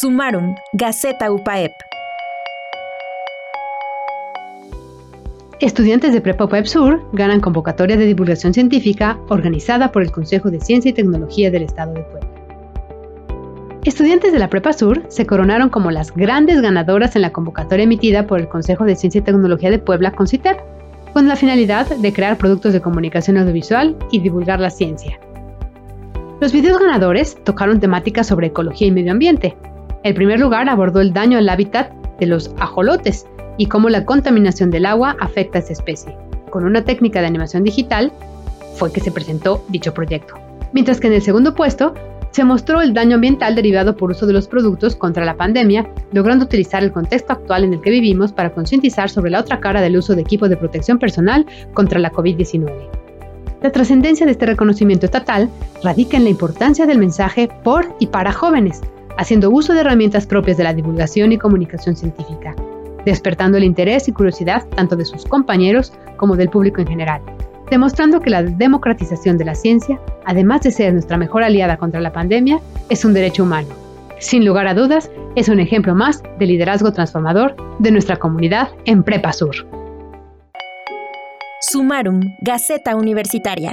Sumaron, Gaceta UPAEP. Estudiantes de Prepa UPAEP Sur ganan convocatoria de divulgación científica organizada por el Consejo de Ciencia y Tecnología del Estado de Puebla. Estudiantes de la Prepa Sur se coronaron como las grandes ganadoras en la convocatoria emitida por el Consejo de Ciencia y Tecnología de Puebla, CONCITEP, con la finalidad de crear productos de comunicación audiovisual y divulgar la ciencia. Los videos ganadores tocaron temáticas sobre ecología y medio ambiente. El primer lugar abordó el daño al hábitat de los ajolotes y cómo la contaminación del agua afecta a esa especie. Con una técnica de animación digital fue que se presentó dicho proyecto. Mientras que en el segundo puesto se mostró el daño ambiental derivado por uso de los productos contra la pandemia, logrando utilizar el contexto actual en el que vivimos para concientizar sobre la otra cara del uso de equipo de protección personal contra la COVID-19. La trascendencia de este reconocimiento estatal radica en la importancia del mensaje por y para jóvenes, haciendo uso de herramientas propias de la divulgación y comunicación científica, despertando el interés y curiosidad tanto de sus compañeros como del público en general demostrando que la democratización de la ciencia, además de ser nuestra mejor aliada contra la pandemia, es un derecho humano. Sin lugar a dudas, es un ejemplo más de liderazgo transformador de nuestra comunidad en Prepa Sur. Sumarum, Gaceta Universitaria.